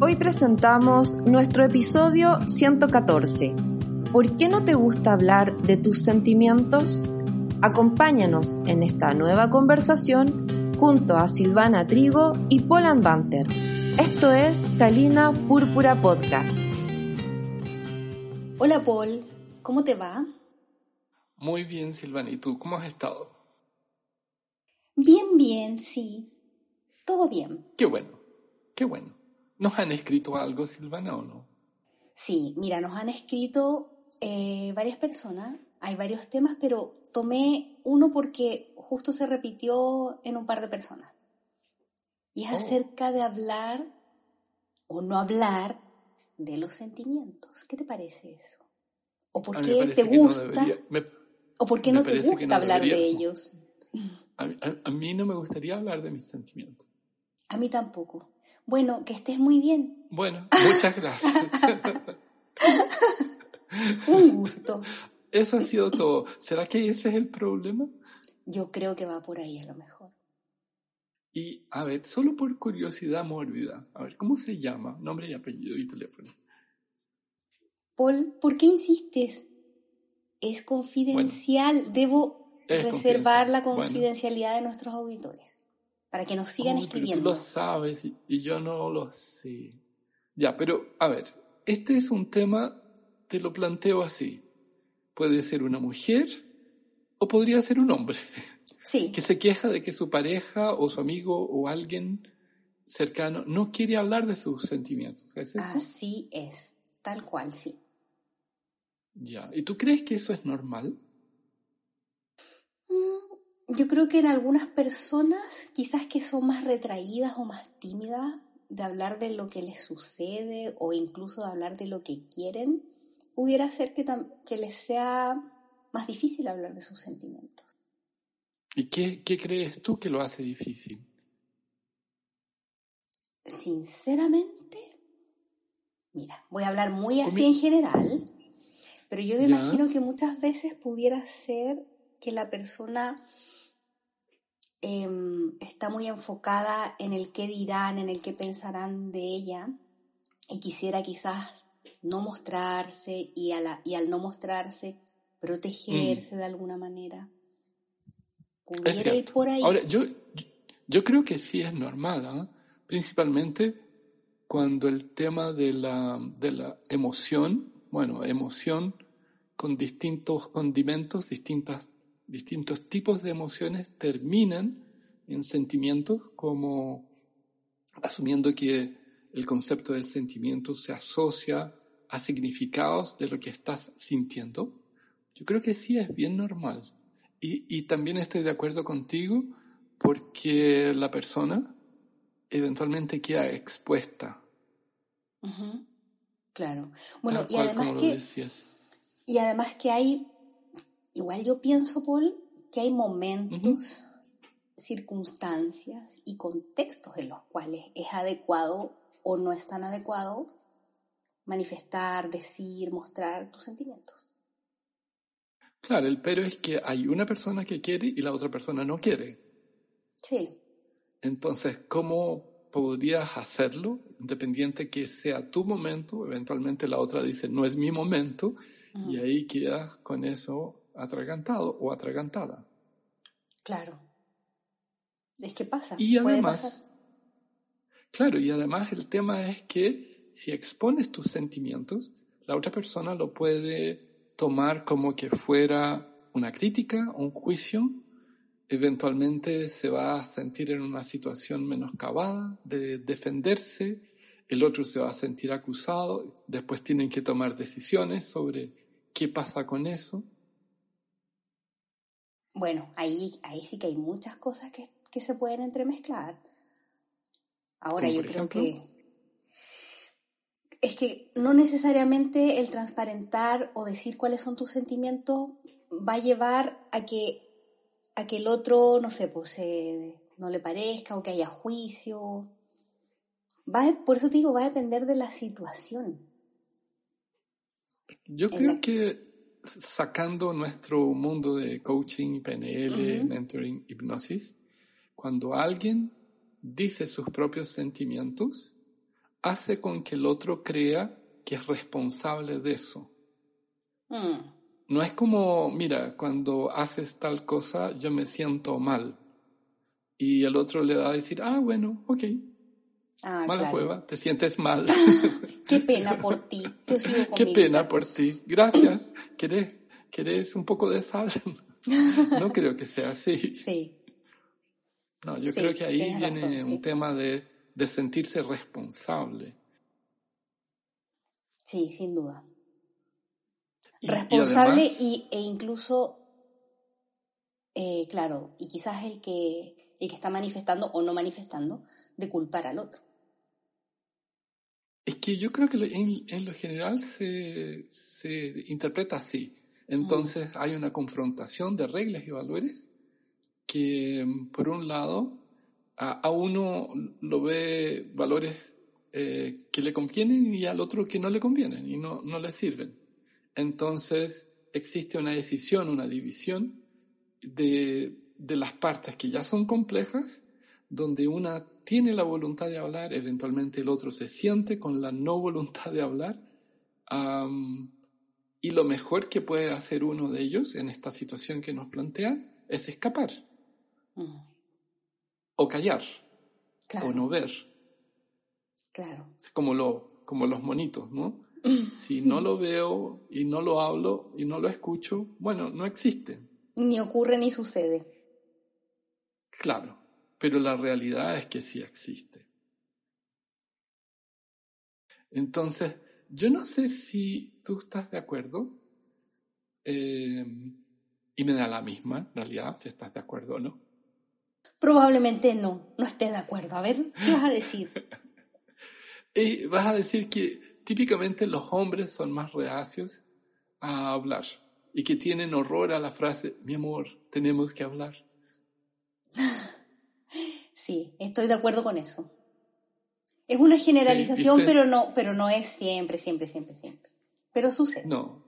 Hoy presentamos nuestro episodio 114. ¿Por qué no te gusta hablar de tus sentimientos? Acompáñanos en esta nueva conversación junto a Silvana Trigo y Polan Banter. Esto es Kalina Púrpura Podcast. Hola Paul, ¿cómo te va? Muy bien, Silvana. ¿Y tú cómo has estado? Bien, bien, sí. Todo bien. Qué bueno, qué bueno. ¿Nos han escrito algo, Silvana, o no? Sí, mira, nos han escrito eh, varias personas, hay varios temas, pero tomé uno porque justo se repitió en un par de personas. Y es Oh. acerca de hablar o no hablar de los sentimientos. ¿Qué te parece eso? ¿O por qué te no gusta? debería- me- ¿O por qué no te gusta no hablar de ellos? a, mí- a- a mí no me gustaría hablar de mis sentimientos. A mí tampoco. Bueno, que estés muy bien. Bueno, muchas gracias. Un gusto. Eso ha sido todo. ¿Será que ese es el problema? Yo creo que va por ahí a lo mejor. Y, a ver, solo por curiosidad mórbida, a ver, ¿cómo se llama? Nombre y apellido y teléfono. Paul, ¿por qué insistes? Es confidencial. Debo Es reservar la. Bueno. confidencialidad de nuestros auditores para que nos sigan Oh, pero escribiendo. Tú lo sabes y, y yo no lo sé. Ya, pero a ver, este es un tema, te lo planteo así. Puede ser una mujer o podría ser un hombre Sí, que se queja de que su pareja o su amigo o alguien cercano no quiere hablar de sus sentimientos. ¿Es eso? así es. Tal cual, sí. Ya. ¿Y tú crees que eso es normal? Yo creo que en algunas personas, quizás que son más retraídas o más tímidas, de hablar de lo que les sucede o incluso de hablar de lo que quieren, pudiera ser que, les sea más difícil hablar de sus sentimientos. ¿Y qué, qué crees tú que lo hace difícil? Sinceramente, mira, voy a hablar muy así en general, pero yo me Ya. imagino que muchas veces pudiera ser que la persona em, está muy enfocada en el qué dirán, en el qué pensarán de ella, y quisiera quizás no mostrarse y, a la- y al no mostrarse, protegerse de alguna manera. Es Pudiera ir por ahí. Ahora, yo, yo creo que sí es normal, ¿ah? principalmente cuando el tema de la, de la emoción, bueno, emoción con distintos condimentos, distintas, distintos tipos de emociones terminan en sentimientos como asumiendo que el concepto de sentimiento se asocia a significados de lo que estás sintiendo. Yo creo que sí es bien normal. Y, y también estoy de acuerdo contigo porque la persona eventualmente queda expuesta, Ujú, Claro. Bueno, tal y además que. Y además que hay, igual yo pienso, Paul, que hay momentos, circunstancias y contextos en los cuales es adecuado o no es tan adecuado manifestar, decir, mostrar tus sentimientos. Claro, el pero es que hay una persona que quiere y la otra persona no quiere. Sí, Entonces, ¿cómo podrías hacerlo independiente que sea tu momento? Eventualmente la otra dice, no es mi momento, y ahí quedas con eso atragantado o atragantada. claro. Es que pasa. Y además, pasar. claro, y además el tema es que si expones tus sentimientos, la otra persona lo puede tomar como que fuera una crítica, un juicio, eventualmente se va a sentir en una situación menoscabada de defenderse, el otro se va a sentir acusado, después tienen que tomar decisiones sobre qué pasa con eso. Bueno, ahí, ahí sí que hay muchas cosas que, que se pueden entremezclar. Ahora yo creo que es que no necesariamente el transparentar o decir cuáles son tus sentimientos va a llevar a que a que el otro, no sé, pues no le parezca o que haya juicio. Va, por eso te digo, va a depender de la situación. Yo creo que sacando nuestro mundo de coaching, PNL, mentoring, hipnosis, cuando alguien dice sus propios sentimientos, hace con que el otro crea que es responsable de eso. Mm. No es como, mira, cuando haces tal cosa yo me siento mal. Y el otro le da a decir, ah, bueno, ok. Ah, Mala cueva, te sientes mal. Qué pena por ti. Qué pena por ti. Gracias. ¿Querés, ¿Querés un poco de sal? no creo que sea así. Sí. No, yo creo que ahí viene un tema de, de sentirse responsable. Sí, sin duda responsable y, e incluso, eh, claro, y quizás el que, el que está manifestando o no manifestando, de culpar al otro. Es que yo creo que en, lo general se, se, interpreta así. Entonces hay una confrontación de reglas y valores que, por un lado, a, uno lo ve valores eh, que le convienen y al otro que no le convienen y no, no le sirven entonces existe una decisión, una división de, las partes que ya son complejas, donde una tiene la voluntad de hablar, eventualmente el otro se siente con la no voluntad de hablar, y lo mejor que puede hacer uno de ellos en esta situación que nos plantean es escapar, mm. o callar, o no ver. Claro. como, lo, como los monitos, ¿no? Si no lo veo y no lo hablo y no lo escucho, bueno, no existe. Ni ocurre ni sucede. Claro, pero la realidad es que sí existe. Entonces, yo no sé si tú estás de acuerdo, eh, y me da la misma, en realidad, si estás de acuerdo o no. Probablemente no, no esté de acuerdo. A ver, ¿qué vas a decir? y vas a decir que típicamente los hombres son más reacios a hablar y que tienen horror a la frase, mi amor, tenemos que hablar. Sí, estoy de acuerdo con eso. Es una generalización, pero no, pero no es siempre, siempre, siempre, siempre. Pero sucede. No,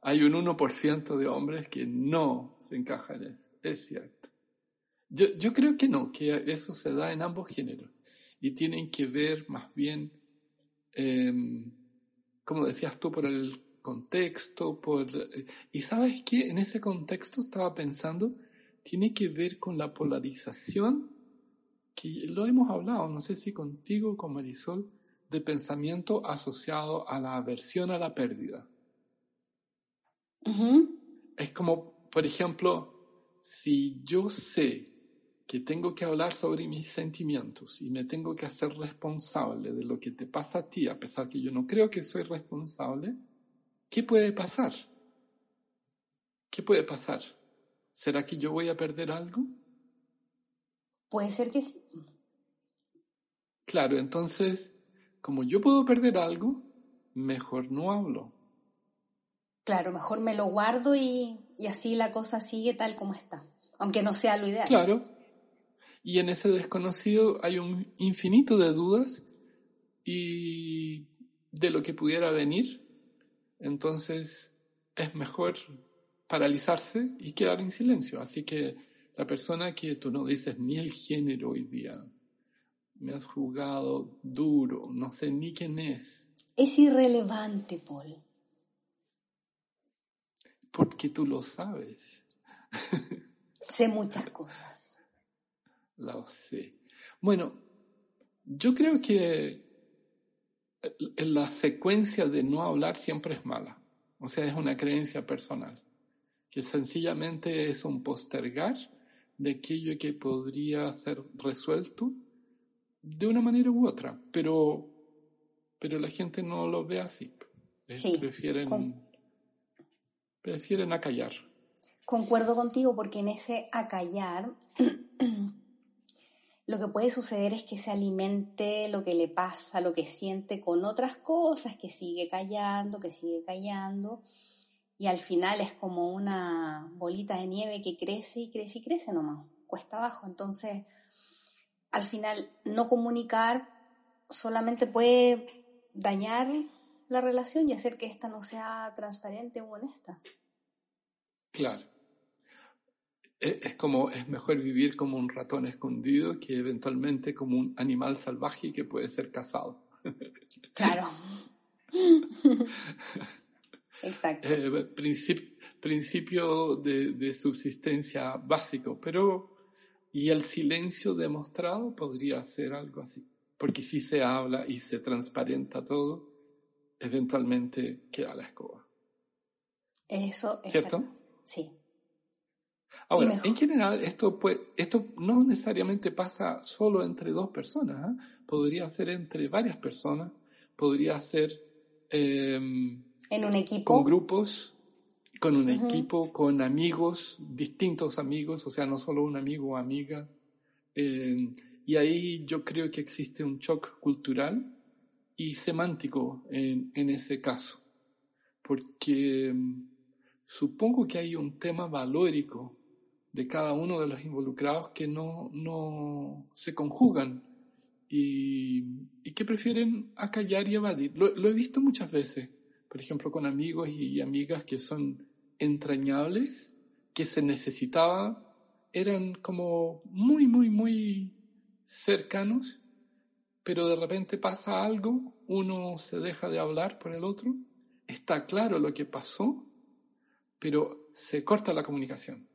hay un 1% de hombres que no se encajan en eso, es cierto. Yo, yo creo que no, que eso se da en ambos géneros y tienen que ver más bien Em, como decías tú, por el contexto, por... Y sabes qué, en ese contexto estaba pensando, tiene que ver con la polarización, que lo hemos hablado, no sé si contigo, con Marisol, de pensamiento asociado a la aversión a la pérdida. Es como, por ejemplo, si yo sé que tengo que hablar sobre mis sentimientos y me tengo que hacer responsable de lo que te pasa a ti, a pesar que yo no creo que soy responsable, ¿qué puede pasar? ¿Qué puede pasar? ¿Será que yo voy a perder algo? Puede ser que sí. Claro, entonces, como yo puedo perder algo, mejor no hablo. Claro, mejor me lo guardo y, y así la cosa sigue tal como está, aunque no sea lo ideal. Claro, y en ese desconocido hay un infinito de dudas y de lo que pudiera venir. Entonces es mejor paralizarse y quedar en silencio. Así que la persona que tú no dices ni el género hoy día, me has jugado duro, no sé ni quién es. Es irrelevante, Paul. Porque tú lo sabes. sé muchas cosas. Lao Bueno, yo creo que la secuencia de no hablar siempre es mala. O sea, es una creencia personal, que sencillamente es un postergar de aquello que podría ser resuelto de una manera u otra, pero, pero la gente no lo ve así. Eh, prefieren, prefieren acallar. Concuerdo contigo porque en ese acallar lo que puede suceder es que se alimente lo que le pasa, lo que siente con otras cosas, que sigue callando, que sigue callando, y al final es como una bolita de nieve que crece y crece y crece nomás, cuesta abajo. Entonces, al final, no comunicar solamente puede dañar la relación y hacer que ésta no sea transparente o honesta. Claro. E, es como, es mejor vivir como un ratón escondido que eventualmente como un animal salvaje que puede ser cazado. Claro. Exacto. Eh, principio de, de, subsistencia básico, pero y el silencio demostrado podría ser algo así, porque si se habla y se transparenta todo, eventualmente queda la escoba. Eso. ¿Cierto? Sí. Ahora, en general, esto, esto no necesariamente pasa solo entre dos personas, ¿ah? podría ser entre varias personas, podría ser em, en un equipo. Con grupos, con un equipo, con amigos, distintos amigos, o sea, no solo un amigo o amiga. Em, y ahí yo creo que existe un shock cultural y semántico en, en ese caso, porque em, supongo que hay un tema valórico de cada uno de los involucrados que no, no se conjugan y, y que prefieren acallar y evadir. Lo, lo, he visto muchas veces, por ejemplo, con amigos y amigas que son entrañables, que se necesitaba, eran como muy, muy, muy cercanos, pero de repente pasa algo, uno se deja de hablar por el otro, está claro lo que pasó, pero se corta la comunicación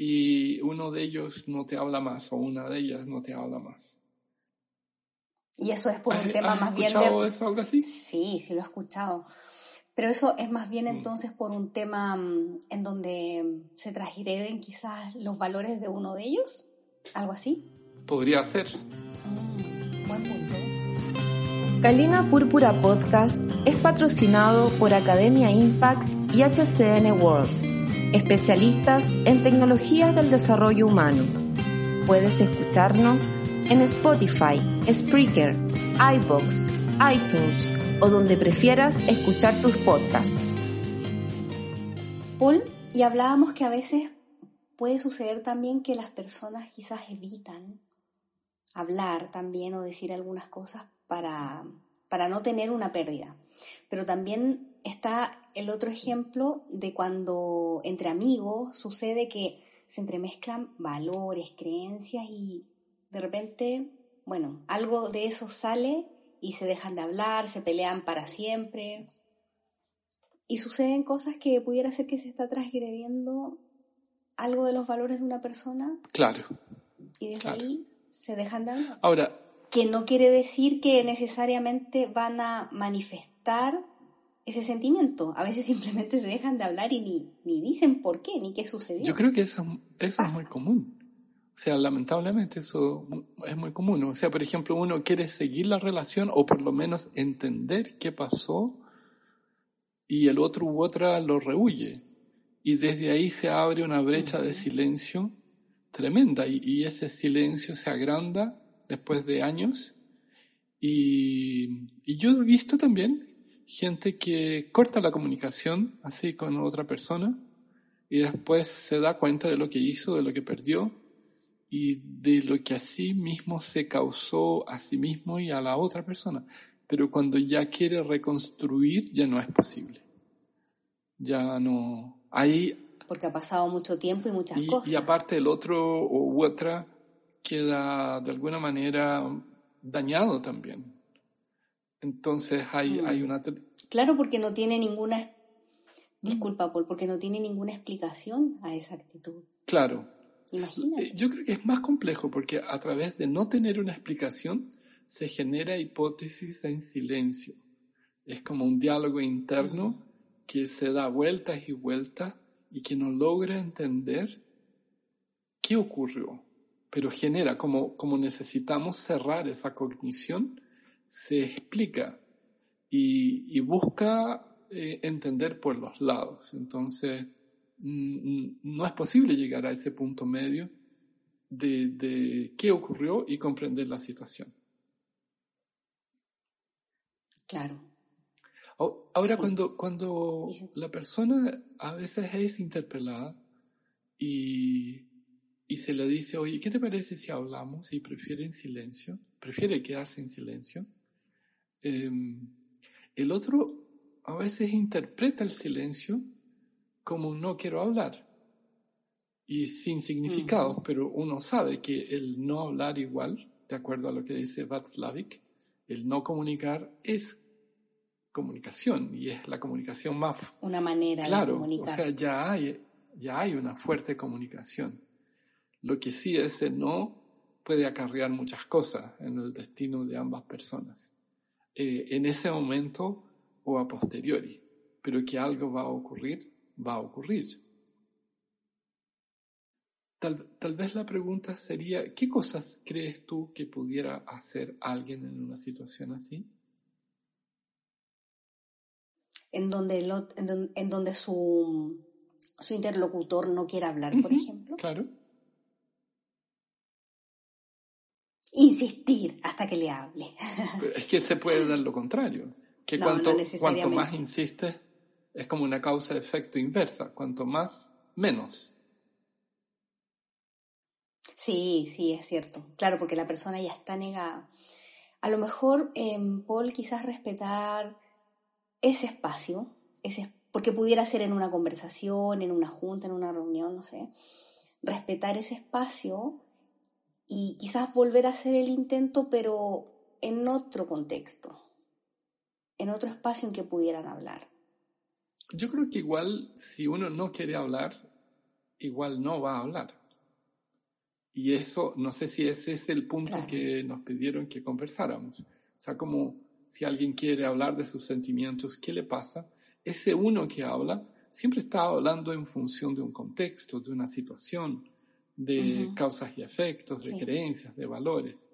y uno de ellos no te habla más o una de ellas no te habla más. Y eso es por un tema más bien de... eso algo así? Sí, sí lo he escuchado. Pero eso es más bien mm. entonces por un tema mm, en donde se transgreden quizás los valores de uno de ellos, algo así. Podría ser. Mm, buen punto. Calina Púrpura Podcast es patrocinado por Academia Impact y HCN World especialistas en tecnologías del desarrollo humano. Puedes escucharnos en Spotify, Spreaker, iBox, iTunes o donde prefieras escuchar tus podcasts. Paul, y hablábamos que a veces puede suceder también que las personas quizás evitan hablar también o decir algunas cosas para, para no tener una pérdida. Pero también está el otro ejemplo de cuando entre amigos sucede que se entremezclan valores, creencias y de repente, bueno, algo de eso sale y se dejan de hablar, se pelean para siempre. Y suceden cosas que pudiera ser que se está transgrediendo algo de los valores de una persona. Claro. Y desde ahí se dejan de hablar. Ahora. Que no quiere decir que necesariamente van a manifestar ese sentimiento. A veces simplemente se dejan de hablar y ni, ni dicen por qué, ni qué sucedió. Yo creo que eso, eso es muy común. O sea, lamentablemente eso es muy común. O sea, por ejemplo, uno quiere seguir la relación o por lo menos entender qué pasó y el otro u otra lo rehuye. Y desde ahí se abre una brecha de silencio tremenda y, y ese silencio se agranda después de años. Y, y yo he visto también gente que corta la comunicación así con otra persona y después se da cuenta de lo que hizo, de lo que perdió y de lo que a sí mismo se causó a sí mismo y a la otra persona. Pero cuando ya quiere reconstruir ya no es posible. Ya no. Ahí. Porque ha pasado mucho tiempo y muchas cosas. Y aparte el otro u otra queda de alguna manera dañado también. Entonces hay, mm. hay una... Claro, porque no tiene ninguna... Disculpa, Paul, porque no tiene ninguna explicación a esa actitud. Claro. Imagínate. Eh, yo creo que es más complejo porque a través de no tener una explicación se genera hipótesis en silencio. Es como un diálogo interno que se da vueltas y vueltas y que no logra entender qué ocurrió, pero genera, como, como necesitamos cerrar esa cognición, se explica y, busca eh, entender por los lados. Entonces, no es posible llegar a ese punto medio de, de qué ocurrió y comprender la situación. Claro. Ahora, cuando, cuando la persona a veces es interpelada y, y se le dice, oye, ¿qué te parece si hablamos? Y prefiere en silencio, prefiere quedarse en silencio. Em, el otro a veces interpreta el silencio como no quiero hablar y sin significados, pero uno sabe que el no hablar igual, de acuerdo a lo que dice Václavic, el no comunicar es comunicación y es la comunicación más una manera claro, de comunicar. O sea, ya hay ya hay una fuerte comunicación. Lo que sí ese no puede acarrear muchas cosas en el destino de ambas personas. Eh, en ese momento o a posteriori, pero que algo va a ocurrir, va a ocurrir. Tal, tal, vez la pregunta sería, ¿qué cosas crees tú que pudiera hacer alguien en una situación así? En donde, en, donde su, su, interlocutor no quiera hablar, por ejemplo. Claro. Insistir hasta que le hable. Es que se puede dar lo contrario. Que cuanto, cuanto más insistes, es como una causa-efecto inversa. Cuanto más, menos. Sí, sí, es cierto. Claro, porque la persona ya está negada. A lo mejor, eh, Paul, quizás respetar ese espacio, ese, porque pudiera ser en una conversación, en una junta, en una reunión, no sé. Respetar ese espacio y quizás volver a hacer el intento, pero en otro contexto, en otro espacio en que pudieran hablar. Yo creo que igual, si uno no quiere hablar, igual no va a hablar. Y eso, no sé si ese es el punto que nos pidieron que conversáramos. O sea, como si alguien quiere hablar de sus sentimientos, ¿qué le pasa? Ese uno que habla siempre está hablando en función de un contexto, de una situación, de causas y efectos, de creencias, de valores.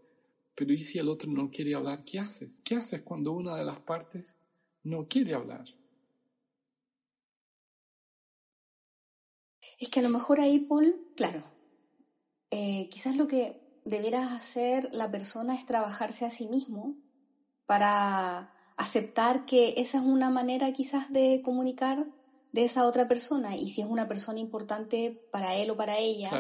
Pero ¿y si el otro no quiere hablar? ¿Qué haces? ¿Qué haces cuando una de las partes no quiere hablar? Es que a lo mejor ahí, Paul, claro, eh, quizás lo que debiera hacer la persona es trabajarse a sí mismo para aceptar que esa es una manera quizás de comunicar de esa otra persona y si es una persona importante para él o para ella,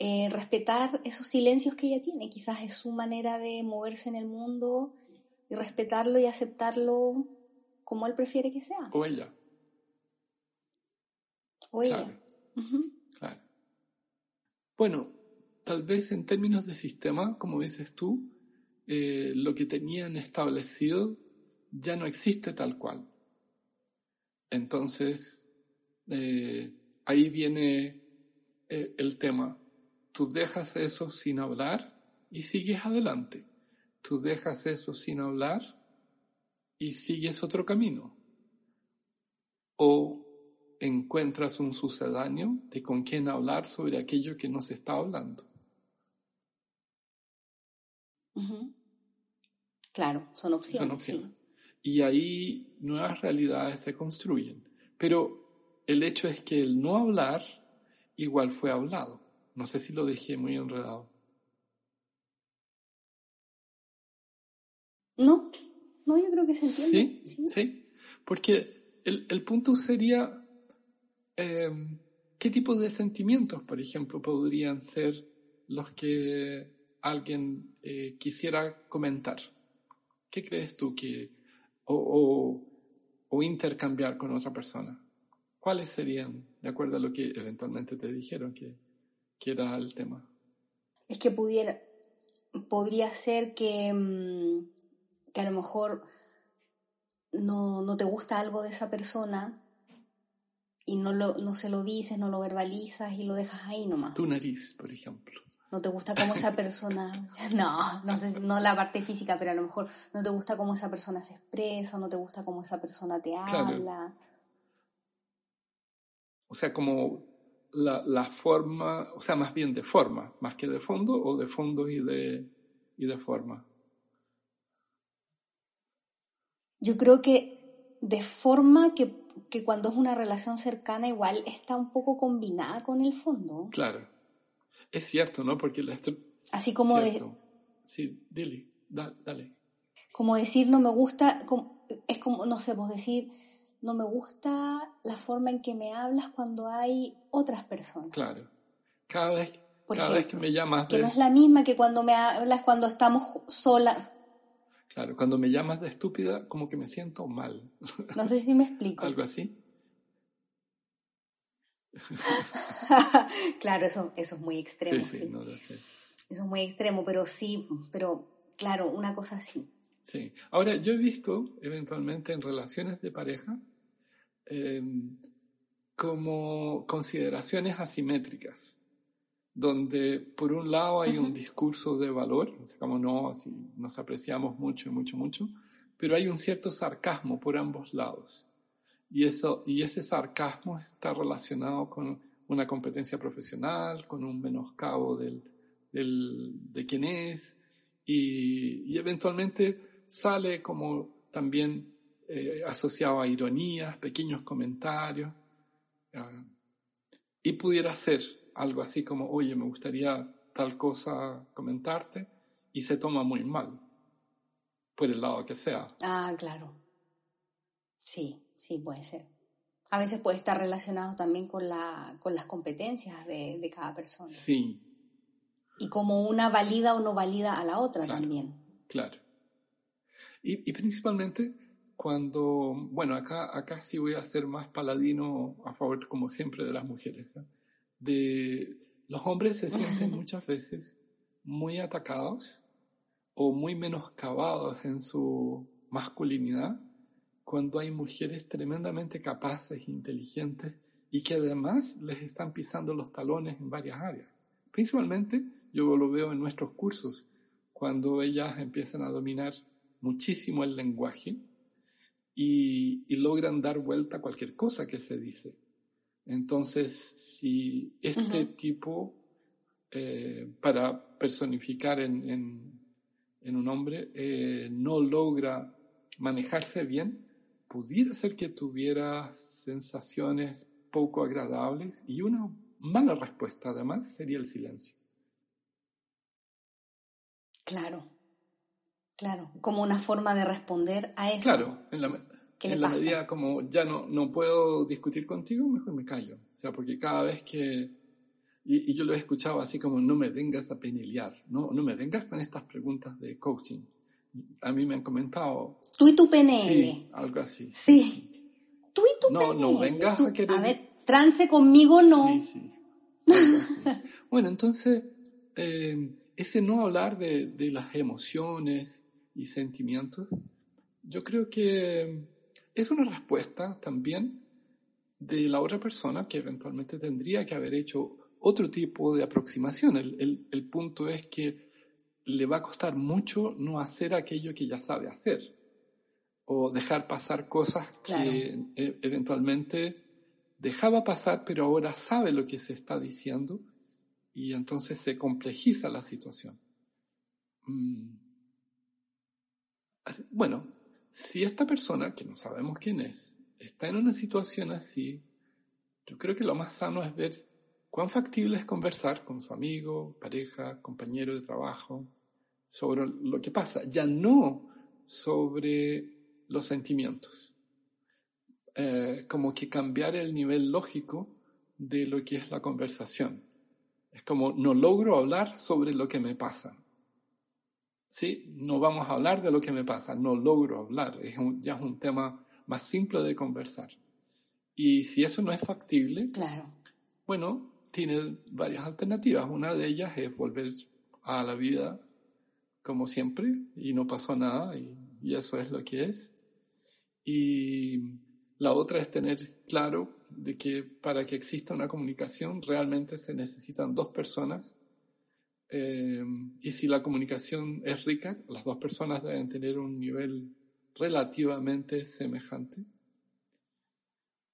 eh, respetar esos silencios que ella tiene, quizás es su manera de moverse en el mundo y respetarlo y aceptarlo como él prefiere que sea. O ella. O ella. Claro. Bueno, tal vez en términos de sistema, como dices tú, eh, lo que tenían establecido ya no existe tal cual. Entonces, eh, ahí viene eh, el tema. Tú dejas eso sin hablar y sigues adelante. Tú dejas eso sin hablar y sigues otro camino. O encuentras un sucedáneo de con quien hablar sobre aquello que no se está hablando. Claro, son opciones. Son opciones. Y ahí nuevas realidades se construyen. Pero el hecho es que el no hablar igual fue hablado. No sé si lo dejé muy enredado. No, no, yo creo que se entiende. Sí, sí. Porque el, el, punto sería, em, ¿qué tipo de sentimientos, por ejemplo, podrían ser los que alguien eh, quisiera comentar? ¿Qué crees tú que, o, o, intercambiar con otra persona? ¿Cuáles serían, de acuerdo a lo que eventualmente te dijeron que, que era el tema? Es que pudiera, podría ser que, mm, que a lo mejor no, no te gusta algo de esa persona y no, lo, no se lo dices, no lo verbalizas y lo dejas ahí nomás. Tu nariz, por ejemplo no te gusta cómo esa persona, no, no sé, no la parte física, pero a lo mejor no te gusta cómo esa persona se expresa, no te gusta cómo esa persona te habla. O sea, como la, la, forma, o sea, más bien de forma, más que de fondo, o de fondo y de, y de forma. Yo creo que de forma que, que cuando es una relación cercana igual está un poco combinada con el fondo. Claro. Es cierto, ¿no? Porque la Así como de... Sí, dile, dale. Como decir no me gusta, es como, no sé, vos decir no me gusta la forma en que me hablas cuando hay otras personas. Claro. Cada vez, cada vez que me llamas de... Que no es la misma que cuando me hablas cuando estamos solas. Claro, cuando me llamas de estúpida, como que me siento mal. No sé si me explico. ¿Algo así? claro, eso, eso es muy extremo. Sí, sí, No lo sé. Eso es muy extremo, pero sí, pero claro, una cosa así. Sí. Ahora, yo he visto eventualmente en relaciones de parejas em, como consideraciones asimétricas, donde por un lado hay un discurso de valor, como no, así nos apreciamos mucho, mucho, mucho, pero hay un cierto sarcasmo por ambos lados. Y, eso, y ese sarcasmo está relacionado con una competencia profesional, con un menoscabo del, del, de quién es, y, y eventualmente sale como también eh, asociado a ironías, pequeños comentarios, y pudiera ser algo así como, oye, me gustaría tal cosa comentarte, y se toma muy mal, por el lado que sea. Ah, claro. Sí, sí, puede ser. A veces puede estar relacionado también con, la, con las competencias de, de cada persona. Sí. Y como una valida o no valida a la otra también. Claro. Y, principalmente cuando, bueno, acá, acá sí voy a ser más paladino a favor, como siempre, de las mujeres. ¿eh? De los hombres se sienten muchas veces muy atacados o muy menoscabados en su masculinidad cuando hay mujeres tremendamente capaces, inteligentes y que además les están pisando los talones en varias áreas. Principalmente yo lo veo en nuestros cursos, cuando ellas empiezan a dominar muchísimo el lenguaje y, logran dar vuelta a cualquier cosa que se dice. Entonces, si este tipo, eh, para personificar en, un hombre, eh, no logra manejarse bien, pudiera ser que tuviera sensaciones poco agradables y una mala respuesta además sería el silencio. Claro. Claro, como una forma de responder a eso. Claro, en la, en la medida como ya no, no puedo discutir contigo, mejor me callo. O sea, porque cada vez que... Y, yo lo he escuchado así como, no me vengas a penelear, no, no me vengas con estas preguntas de coaching. A mí me han comentado... Tú y tu PNL. Sí, algo así. Sí. Tú y tu no, No, vengas a querer... A ver, trance conmigo no. Sí, sí. bueno, entonces, eh, ese no hablar de, de las emociones y sentimientos, yo creo que es una respuesta también de la otra persona que eventualmente tendría que haber hecho otro tipo de aproximación. El, el, punto es que le va a costar mucho no hacer aquello que ya sabe hacer o dejar pasar cosas que e, eventualmente dejaba pasar pero ahora sabe lo que se está diciendo y entonces se complejiza la situación. Mm. Bueno, si esta persona, que no sabemos quién es, está en una situación así, yo creo que lo más sano es ver cuán factible es conversar con su amigo, pareja, compañero de trabajo sobre lo que pasa, ya no sobre los sentimientos. Eh, como que cambiar el nivel lógico de lo que es la conversación. Es como no logro hablar sobre lo que me pasa. ¿Sí? No vamos a hablar de lo que me pasa, no logro hablar, es ya es un tema más simple de conversar. Y si eso no es factible, claro. bueno, tiene varias alternativas. Una de ellas es volver a la vida como siempre y no pasó nada y, y eso es lo que es. Y la otra es tener claro de que para que exista una comunicación realmente se necesitan dos personas eh, y si la comunicación es rica, las dos personas deben tener un nivel relativamente semejante.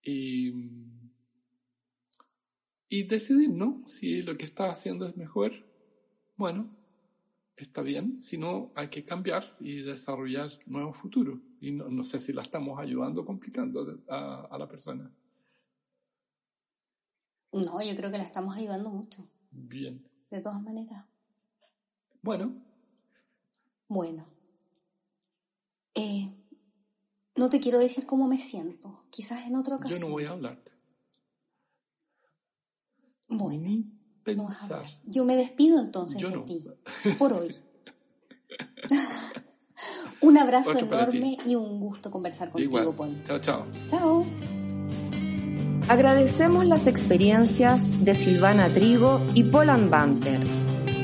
Y, y decidir, ¿no? Si lo que está haciendo es mejor, bueno, está bien. Si no, hay que cambiar y desarrollar nuevos futuros. Y no, sé si la estamos ayudando o complicando a, a la persona. No, yo creo que la estamos ayudando mucho. Bien. De todas maneras. Bueno. Bueno. Eh, no te quiero decir cómo me siento. Quizás en otra ocasión. Yo no voy a hablarte. Bueno. pensar. Yo me despido entonces de ti. Por hoy. un abrazo enorme y un gusto conversar contigo, Paul. Chao, chao. Chao. Agradecemos las experiencias de Silvana Trigo y Poland Banter.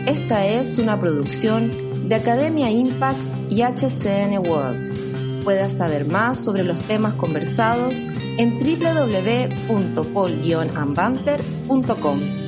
Esta es una producción de Academia Impact y HCN World. Puedes saber más sobre los temas conversados en www.pol-ambanter.com.